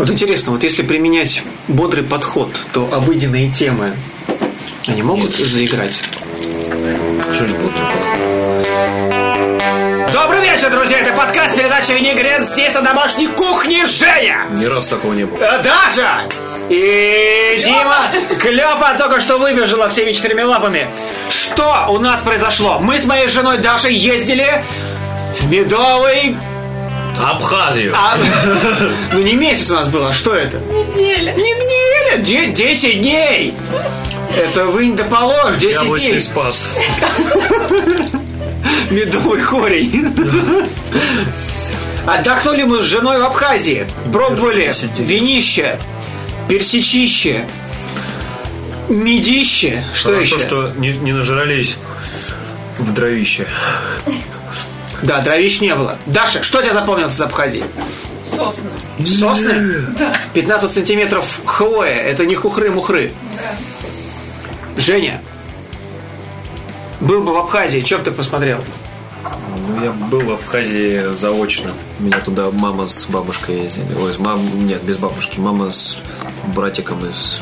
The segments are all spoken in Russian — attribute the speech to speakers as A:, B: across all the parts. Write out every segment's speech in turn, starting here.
A: Вот интересно, вот если применять бодрый подход, то обыденные темы, они могут заиграть?
B: Что ж бодрый подход?
A: Добрый вечер, друзья! Это подкаст передачи «Винегрет» здесь на домашней кухне Женя!
B: Ни раз такого не было.
A: Э, Даша! И Дима Клёпа только что выбежала всеми четырьмя лапами. Что у нас произошло? Мы с моей женой Дашей ездили в Медовый...
B: Абхазию.
A: А, ну не месяц у нас было, а что это?
C: Неделя.
A: Не неделя, де- 10 дней. Это вы да положь, 10
B: Яблочный
A: дней.
B: спас.
A: Медовый корень. Отдохнули мы с женой в Абхазии. Пробовали винище, персичище, медище. Что
B: Хорошо,
A: еще?
B: что не, не нажрались в дровище.
A: Да, дровищ не было. Даша, что тебе запомнилось из Абхазии?
C: Сосны.
A: Сосны?
C: Да.
A: 15 сантиметров хвоя. Это не хухры-мухры. Женя, был бы в Абхазии, что бы ты посмотрел?
B: Ну, я был в Абхазии заочно. Меня туда мама с бабушкой ездили. Ой, мам... Нет, без бабушки. Мама с братиком и с,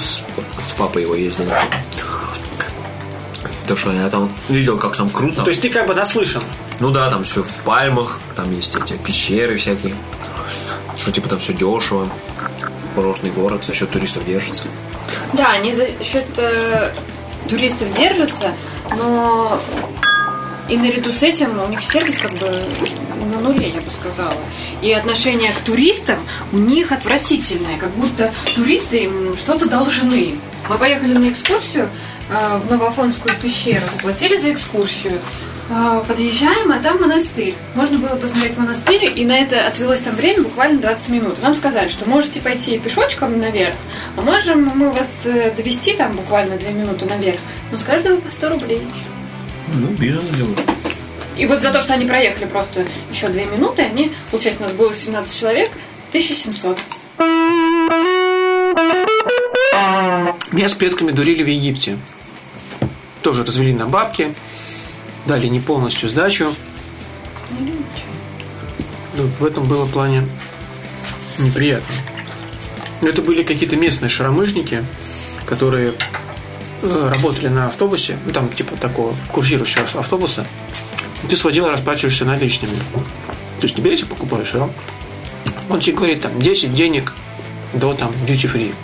B: с, с папой его ездили. Так что я там видел, как там круто.
A: То есть ты как бы наслышан.
B: Ну да, там все в пальмах, там есть эти пещеры всякие. Что типа там все дешево. Курортный город за счет туристов держится.
C: Да, они за счет э, туристов держатся, но и наряду с этим у них сервис как бы на нуле, я бы сказала. И отношение к туристам у них отвратительное, как будто туристы им что-то должны. Мы поехали на экскурсию э, в Новофонскую пещеру, заплатили за экскурсию. Э, Подъезжаем, а там монастырь. Можно было посмотреть монастырь, и на это отвелось там время буквально 20 минут. Нам сказали, что можете пойти пешочком наверх, а можем мы вас э, довести там буквально 2 минуты наверх, но с каждого по 100 рублей.
B: Ну, бизнес.
C: И вот за то, что они проехали просто еще 2 минуты, они, получается, у нас было 17 человек, 1700.
A: Меня с предками дурили в Египте. Тоже развели на бабки, дали не полностью сдачу. Ну, в этом было плане неприятно. Но это были какие-то местные шаромышники, которые э, работали на автобусе, ну там типа такого курсирующего автобуса. Ты сводил и расплачиваешься наличными. То есть не билетик покупаешь, а он тебе говорит там 10 денег до там duty free.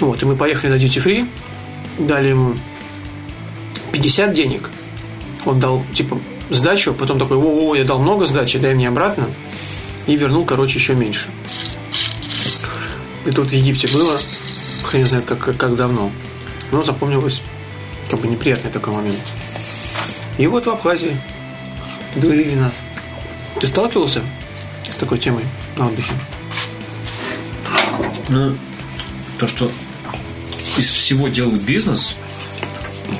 A: Вот, и мы поехали на duty free, дали ему 50 денег. Он дал, типа, сдачу, потом такой, о, я дал много сдачи, дай мне обратно. И вернул, короче, еще меньше. И тут в Египте было, хрен знает, как, как, давно. Но запомнилось, как бы неприятный такой момент. И вот в Абхазии дурили нас. Ты сталкивался с такой темой на отдыхе?
B: Ну, то, что из всего делают бизнес,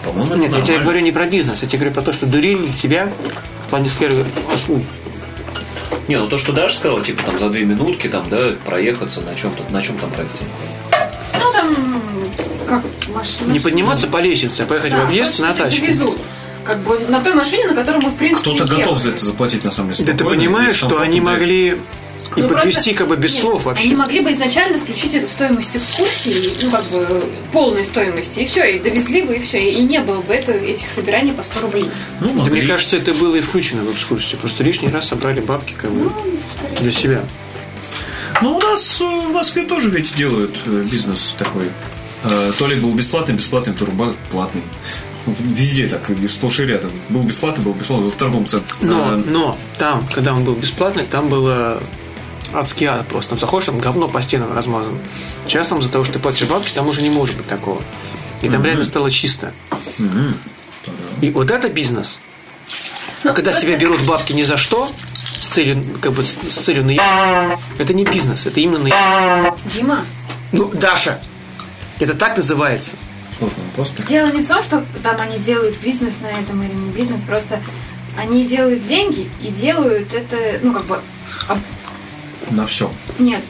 B: по-моему,
A: Нет, я тебе
B: нормально.
A: говорю не про бизнес, я тебе говорю про то, что дурили тебя в плане сферы услуг.
B: Не, ну то, что Даша сказала, типа там за две минутки там, да, проехаться на чем-то, на чем там проехать?
C: Ну, там, как машина.
A: Не подниматься по лестнице, а поехать в объезд на тачке.
C: Везут. Как бы на той машине, на которой мы, в принципе,
B: Кто-то готов за это заплатить, на самом деле.
A: Да ты понимаешь, что они могли и
C: Ну,
A: подвести
C: просто-
A: как бы без
C: Нет,
A: слов вообще.
C: Они могли бы изначально включить эту стоимость экскурсии, ну, как бы, полной стоимости, и все, и довезли бы, и все, и не было бы это, этих собираний по 100 рублей.
B: Ну,
A: Да мне кажется, это было и включено в экскурсию. Просто лишний раз собрали бабки как бы для себя.
B: Ну, у нас э, в Москве тоже ведь делают э, бизнес такой. Э, То ли был бесплатный, бесплатный, то руба платный. Ну, Везде так, сплошь и рядом. Был бесплатный, был бесплатный. Вот в торговом центре.
A: Но, но там, когда он был бесплатный, там было адский ад просто. Там заходишь, там говно по стенам размазано. Сейчас там из-за того, что ты платишь бабки, там уже не может быть такого. И там реально стало чисто. И вот это бизнес. А когда с тебя берут бабки ни за что, с целью, как бы, с целью на это не бизнес, это именно на
C: Дима,
A: Ну, Даша, это так называется.
B: Сложно просто.
C: дело не в том, что там они делают бизнес на этом или не бизнес, просто они делают деньги и делают это, ну, как бы,
B: На все.
C: нет,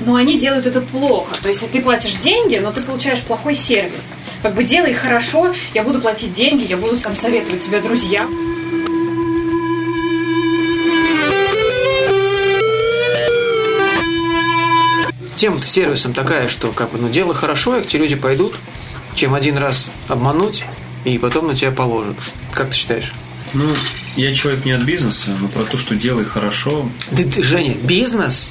C: но они делают это плохо. То есть ты платишь деньги, но ты получаешь плохой сервис. Как бы делай хорошо, я буду платить деньги, я буду там советовать тебе друзья.
A: тема сервисом такая, что как бы, ну, дело хорошо, и к тебе люди пойдут, чем один раз обмануть, и потом на тебя положат. Как ты считаешь?
B: Ну, я человек не от бизнеса, но про то, что делай хорошо.
A: Да, ты, Женя, бизнес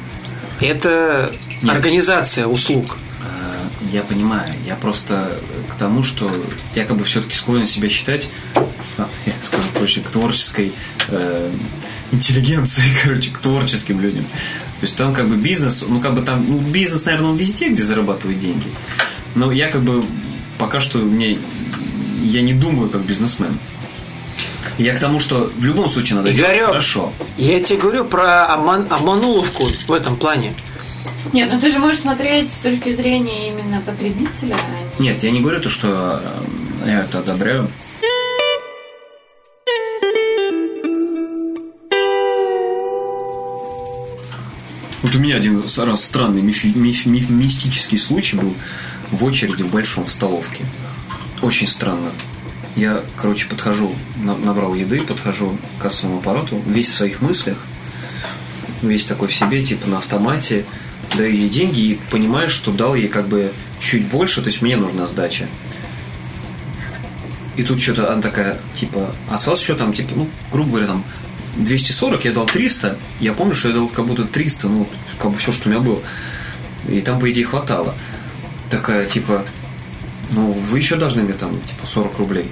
A: – это
B: Нет.
A: организация услуг.
B: Э, Я понимаю, я просто к тому, что я как бы все-таки склонен себя считать, а, я скажу проще, к творческой э, интеллигенции, короче, к творческим людям. То есть там как бы бизнес, ну как бы там, ну бизнес, наверное, он везде, где зарабатывают деньги. Но я как бы пока что мне, я не думаю как бизнесмен. Я к тому, что в любом случае надо делать
A: Игорек,
B: хорошо.
A: я тебе говорю про обман, обмануловку в этом плане.
C: Нет, ну ты же можешь смотреть с точки зрения именно потребителя. а не-
B: Нет, я не говорю то, что э, я это одобряю. Вот у меня один раз странный мифи- миф- миф- мистический случай был в очереди в большом в столовке. Очень странно. Я, короче, подхожу, на- набрал еды, подхожу к кассовому аппарату, весь в своих мыслях, весь такой в себе, типа на автомате, даю ей деньги и понимаю, что дал ей как бы чуть больше, то есть мне нужна сдача. И тут что-то она такая, типа, а с вас еще там, типа, ну, грубо говоря, там 240, я дал 300, я помню, что я дал как будто 300, ну, как бы все, что у меня было. И там, по идее, хватало. Такая, типа, ну, вы еще должны мне там, типа, 40 рублей.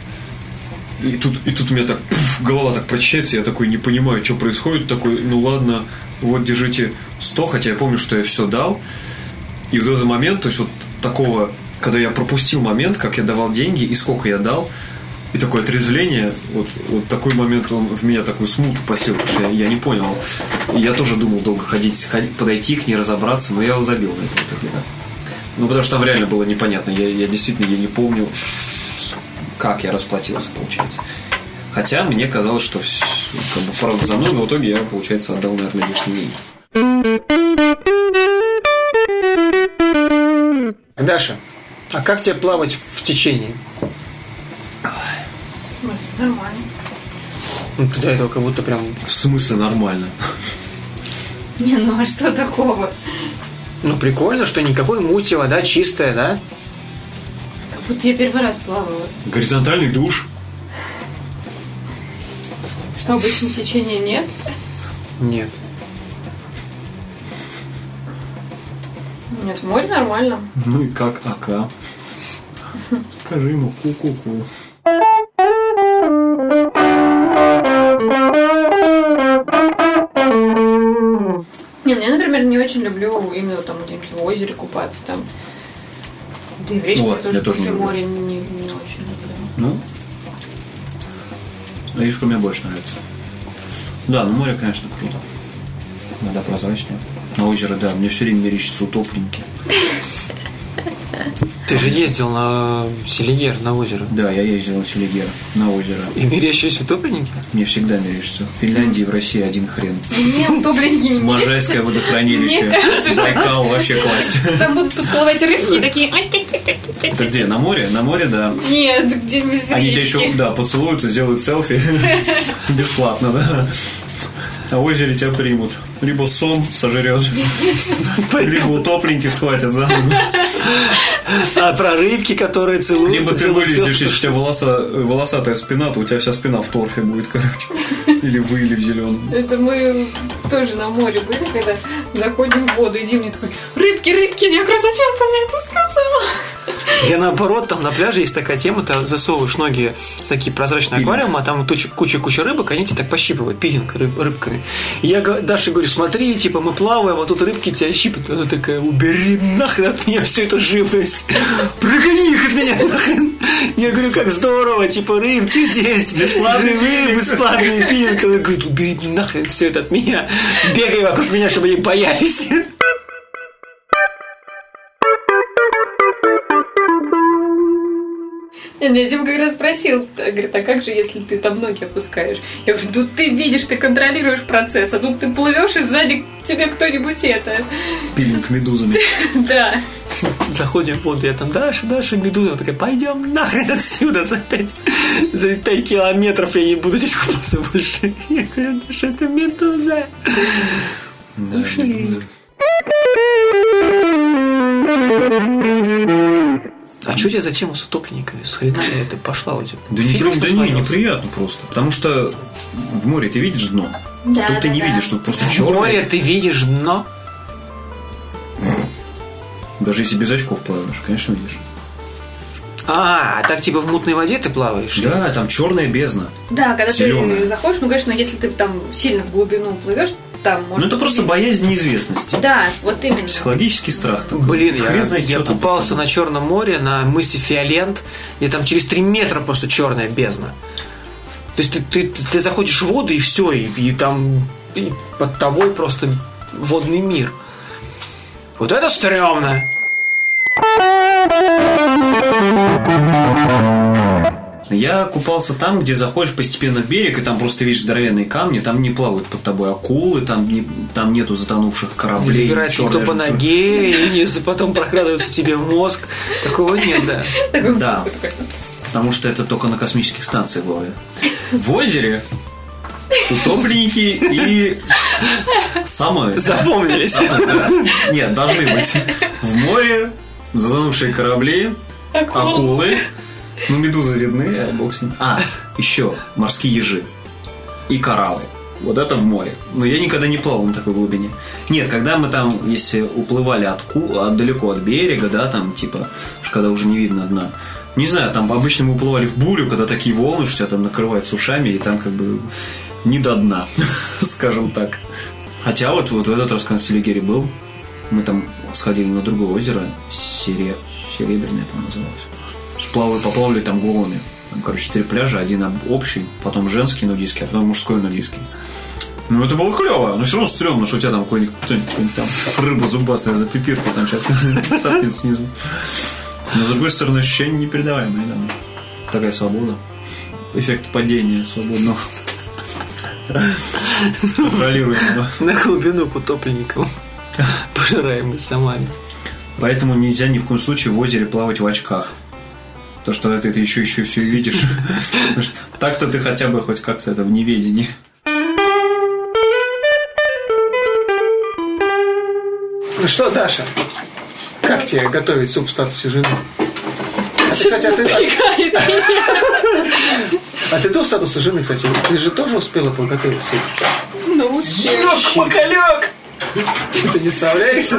B: И тут, и тут у меня так пф, голова так прочищается, я такой не понимаю, что происходит, такой, ну ладно, вот держите 100, хотя я помню, что я все дал. И вот этот момент, то есть вот такого, когда я пропустил момент, как я давал деньги и сколько я дал, и такое отрезвление, вот, вот такой момент, он в меня такую смуту посел, потому что я, я не понял. Я тоже думал долго ходить, ходить, подойти к ней, разобраться, но я его забил на это в итоге, да. Ну, потому что там реально было непонятно. Я, я действительно я не помню, как я расплатился, получается. Хотя мне казалось, что вс- как бы, правда за мной, но в итоге я, получается, отдал, наверное, лишние деньги.
A: Даша, а как тебе плавать в течении?
C: Нормально.
A: Ну, ты до этого как будто прям...
B: В смысле нормально?
C: Не, ну а что такого?
A: Ну, прикольно, что никакой мути, вода чистая, да?
C: Как будто я первый раз плавала.
B: Горизонтальный душ.
C: Что обычно течения нет?
A: Нет.
C: Нет, море нормально.
B: Ну и как АК? Скажи ему ку-ку-ку.
C: Например, не очень люблю именно там где-нибудь в озере купаться там. Да и в речке
B: Вот,
C: тоже
B: я тоже не
C: моря не, не очень люблю.
B: Ну, речка мне больше нравится. Да, ну море, конечно, круто. Вода прозрачная. На озеро, да, мне все время мерещится утопленники.
A: Ты же ездил на Селигер, на озеро.
B: Да, я ездил на Селигер, на озеро.
A: И мерещились утопленники?
B: Мне всегда мерещится. В Финляндии и в России один хрен.
C: Мне утопленники не
B: Можайское водохранилище. Байкал вообще класть.
C: Там будут подплывать рыбки и такие...
B: Это где? На море? На море, да.
C: Нет, где-нибудь в
B: Они тебя
C: речке.
B: еще, да, поцелуются, сделают селфи. Бесплатно, да. А в озере тебя примут. Либо сом сожрет, либо утопленники схватят за ногу.
A: А про рыбки, которые целуются...
B: Либо ты вылезешь, если у тебя волоса, волосатая спина, то у тебя вся спина в торфе будет, короче. Или в или в зеленом.
C: Это мы тоже на море были, когда заходим в воду, и Дим мне такой, рыбки, рыбки, я ты мне это сказала?
A: Я наоборот, там на пляже есть такая тема, ты засовываешь ноги в такие прозрачные
B: Пилинг.
A: аквариумы, а там куча-куча рыбок, они тебя так пощипывают, пилинг рыб- рыбками. И я Даше говорю, смотри, типа мы плаваем, а тут рыбки тебя щипят. Она такая, убери нахрен от меня всю эту живность. Прогони их от меня нахрен. Я говорю, как здорово, типа рыбки здесь.
B: Бесплатный
A: живые, бесплатные пилинг. Она говорит, убери нахрен все это от меня. Бегай вокруг меня, чтобы они боялись.
C: Не, Меня Дима как раз спросил, говорит, а как же, если ты там ноги опускаешь? Я говорю, тут ты видишь, ты контролируешь процесс, а тут ты плывешь, и сзади к тебе кто-нибудь это.
B: Пилинг медузами.
C: Да.
A: Заходим в воду, я там, Даша, Даша, Медуза. Она такая, пойдем нахрен отсюда за пять, за пять километров я не буду здесь купаться больше. Я говорю, Даша, это Медуза.
B: Да,
A: Ушли. А что тебе за тему с утопленниками? С хрена ли это пошла у тебя?
B: Да, не,
A: Фильмов
B: да не, неприятно просто. Потому что в море ты видишь дно.
C: Да,
B: Тут ты
C: да,
B: не
C: да.
B: видишь, тут просто
A: В
B: черное.
A: море ты видишь дно.
B: Даже если без очков плаваешь, конечно, видишь.
A: А, а так типа в мутной воде ты плаваешь?
B: Да, там черная бездна.
C: Да, когда
B: Зелёная.
C: ты заходишь, ну, конечно, если ты там сильно в глубину плывешь, там может
B: Ну это просто боязнь неизвестности.
C: Да, вот именно.
B: Психологический страх такой.
A: Блин,
B: Хрен
A: я,
B: знает,
A: я купался на Черном море, на мысе Фиолент, и там через 3 метра просто черная бездна. То есть ты, ты, ты заходишь в воду, и все, и, и там и под тобой просто водный мир. Вот это стрёмно.
B: Я купался там, где заходишь постепенно в берег, и там просто видишь здоровенные камни, там не плавают под тобой акулы, там, не, там нету затонувших
A: Не
B: кораблей.
A: забирается никто по ноге, и не потом прокрадывается тебе в мозг. Такого нет, да.
B: Да. Потому что это только на космических станциях бывает. В озере утопленники и самые...
A: Запомнились.
B: самые, да. Нет, должны быть. В море затонувшие корабли, акулы, ну, медузы видны, а бог с ним. А, еще морские ежи и кораллы. Вот это в море. Но я никогда не плавал на такой глубине. Нет, когда мы там, если уплывали от, от далеко от берега, да, там, типа, когда уже не видно дна, не знаю, там обычно мы уплывали в бурю, когда такие волны, что тебя там накрывает с ушами, и там как бы не до дна, скажем так. Хотя вот, вот в этот раз, когда в Селигере был, мы там сходили на другое озеро, Сере... Серебряное, по-моему, называлось. Сплавали, поплавали там голыми. Там, короче, три пляжа, один об- общий, потом женский нудистский, а потом мужской нудистский. Ну, это было клево, но все равно стрёмно, что у тебя там какой-нибудь, какой-нибудь там рыба зубастая за пипирку там сейчас цапнет снизу. Но, с другой стороны, ощущение непередаваемое, да. Такая свобода. Эффект падения свободного. Контролируемого.
A: На глубину к утопленникам, пожираемый самами.
B: Поэтому нельзя ни в коем случае в озере плавать в очках. То, что ты, ты еще еще все видишь. Так-то ты хотя бы хоть как-то это в неведении.
A: Ну что, Даша, как тебе готовить суп в статусе жены? А ты, кстати, а ты, а- ты до статуса жены, кстати, ты же тоже успела подготовить суп?
C: Ну, вообще.
A: Макалек! Ты не справляешься?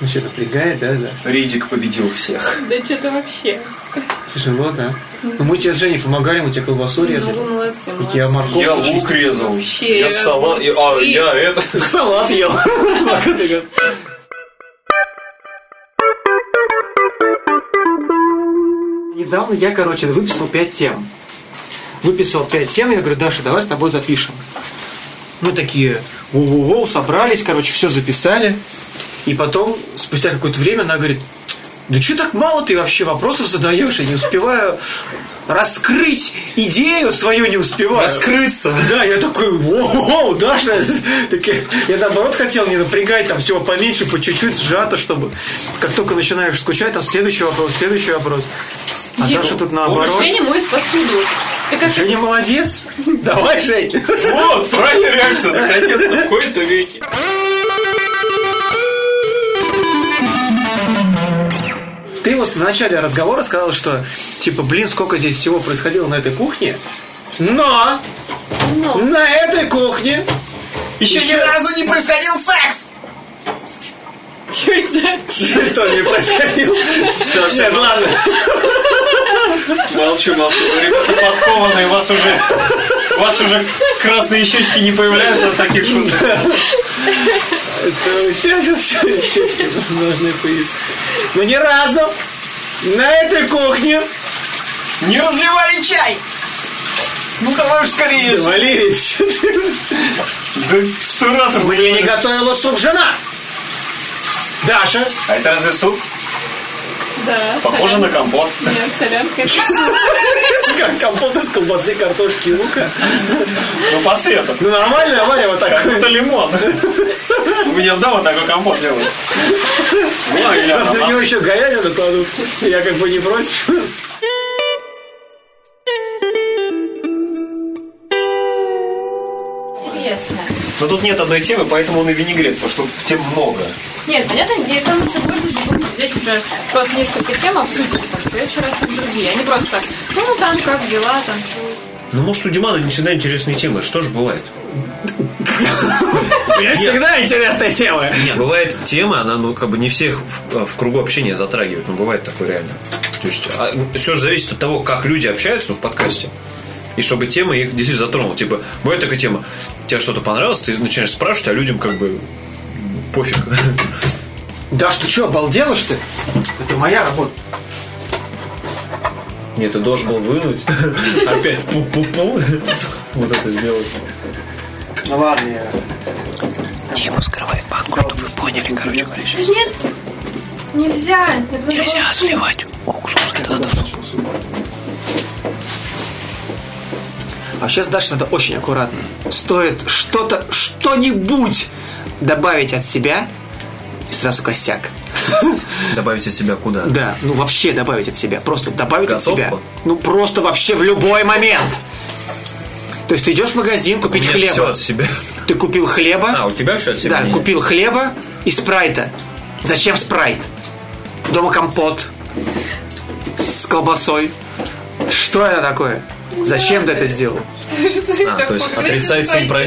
A: Ну что, напрягает, да, да?
B: Ридик победил всех.
C: Да что-то вообще.
A: Тяжело, да? Ну мы тебе с Женей помогали, мы тебе колбасу
C: Ну,
A: резали.
C: вы молодцы,
A: И я
C: молодцы.
A: морковку чистил.
B: резал.
C: Вообще.
B: а я это.
A: Салат ел. Недавно я, короче, выписал 5 тем. Выписал 5 тем, я говорю, Даша, давай с тобой запишем. Мы такие, воу-воу-воу, собрались, короче, все записали. И потом, спустя какое-то время, она говорит, да что так мало ты вообще вопросов задаешь, я не успеваю раскрыть идею свою не успеваю.
B: Раскрыться.
A: Да, я такой, воу, Даша, так я, я наоборот хотел не напрягать, там всего поменьше, по чуть-чуть сжато, чтобы как только начинаешь скучать, там следующий вопрос, следующий вопрос. А
C: Дима,
A: Даша тут наоборот.
C: Женя моет посуду. Ты как
A: Женя молодец. Давай, Жень.
B: Вот, правильная реакция, наконец-то, в кои-то веке.
A: Ты вот в начале разговора сказал, что типа, блин, сколько здесь всего происходило на этой кухне. Но
C: Но.
A: на этой кухне
B: Еще ни разу не происходил секс!
C: Чё это?
A: что не происходило.
B: Все, все,
A: ладно.
B: Молчу, молчу. Вы, Ребята подкованные, у вас уже, у вас уже красные щечки не появляются от таких шуток.
A: Сейчас щечки должны появиться. Но ни разу на этой кухне
B: Не разливали чай! Ну давай уж скорее.
A: Ты?
B: Да сто раз
A: Мне не готовила суп жена. Даша,
B: А это разве суп?
C: Да.
B: Похоже на компот.
C: Нет, солянка.
A: как компот из колбасы, картошки и лука.
B: Ну по свету.
A: Ну нормально, Варя, вот так.
B: Как будто лимон. У меня дома такой компот делают. Ну, или
A: Правда, в него еще говядину кладут. Я как бы не против.
B: Но тут нет одной темы, поэтому он и винегрет, потому что тем много.
C: Нет, понятно, я там можно же было взять уже просто несколько тем обсудить, там, в следующий раз и другие. Они просто так, ну там как дела, там что.
B: Ну, может, у Димана не всегда интересные темы. Что же бывает?
A: У меня всегда интересная тема.
B: Нет, бывает тема, она, ну, как бы не всех в, в кругу общения затрагивает. Ну, бывает такое реально. То есть, а, все же зависит от того, как люди общаются в подкасте. И чтобы тема их действительно затронула. Типа, бывает такая тема, тебе что-то понравилось, ты начинаешь спрашивать, а людям как бы пофиг.
A: Да что, что, обалдела, что ли? Это моя работа.
B: Нет, ты должен был вынуть, опять пу-пу-пу, вот это сделать.
A: Ну ладно, я...
D: Дима скрывает банку, чтобы вы поняли, короче говоря. сейчас.
C: Нет, нельзя.
D: Нельзя сливать уксус, это надо в суп.
A: А сейчас, Даша, надо очень аккуратно. Стоит что-то, что-нибудь добавить от себя, и сразу косяк.
B: Добавить от себя куда?
A: Да, ну вообще добавить от себя. Просто добавить от
B: Готовку?
A: себя. Ну просто вообще в любой момент. То есть ты идешь в магазин купить
B: Нет,
A: хлеба.
B: все от себя.
A: Ты купил хлеба.
B: А, у тебя все от себя?
A: Да,
B: Нет.
A: купил хлеба и спрайта. Зачем спрайт? Дома компот с колбасой. Что это такое? Зачем ты это сделал?
B: А, то есть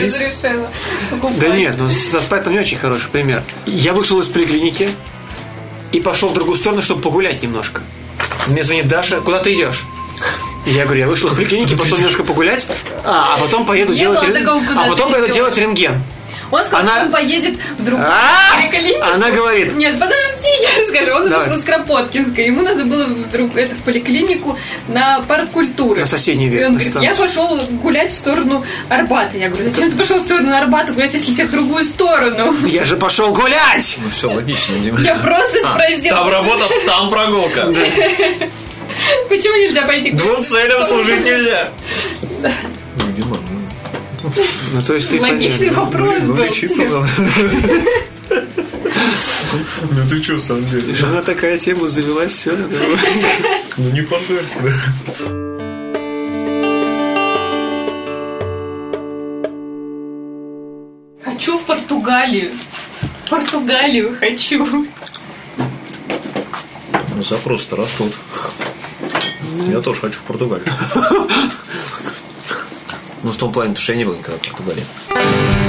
C: разрешила покупать.
A: Да нет, ну со спрайтом не очень хороший пример. Я вышел из поликлиники и пошел в другую сторону, чтобы погулять немножко. Мне звонит Даша, куда ты идешь? Я говорю, я вышел из поликлиники, пошел немножко погулять, а, а потом поеду делать рен- а потом поеду делать рентген.
C: Он сказал,
A: Она-
C: что он поедет в другую
A: А!
C: поликлинику.
A: Она говорит,
C: Нет, подожди, я расскажу. Он
A: Давай.
C: из Кропоткинской. Ему надо было в, друг- это, в поликлинику на парк культуры.
A: На соседний
C: И
A: век,
C: он говорит, я пошел гулять в сторону Арбата. Я говорю, зачем ты пошел в сторону Арбата гулять, если тебе в другую сторону?
A: я же пошел гулять!
B: Ну все, логично, Дима.
C: Я просто
B: А,
C: спросила,
B: Там работа, там прогулка.
C: почему нельзя пойти?
B: Двум целям служить нельзя. Ну, Дима,
A: ну, то есть ты
C: Логичный
A: понятно.
C: вопрос
B: ну,
C: был.
B: лечиться надо. Ну ты что, в самом деле?
A: Жена такая тема завелась, все.
B: Ну не позорься, да.
C: Хочу в Португалию. В Португалию хочу.
B: Ну, запросы-то растут. Я тоже хочу в Португалию. Ну, в том плане, потому что я не был никогда в Португалии.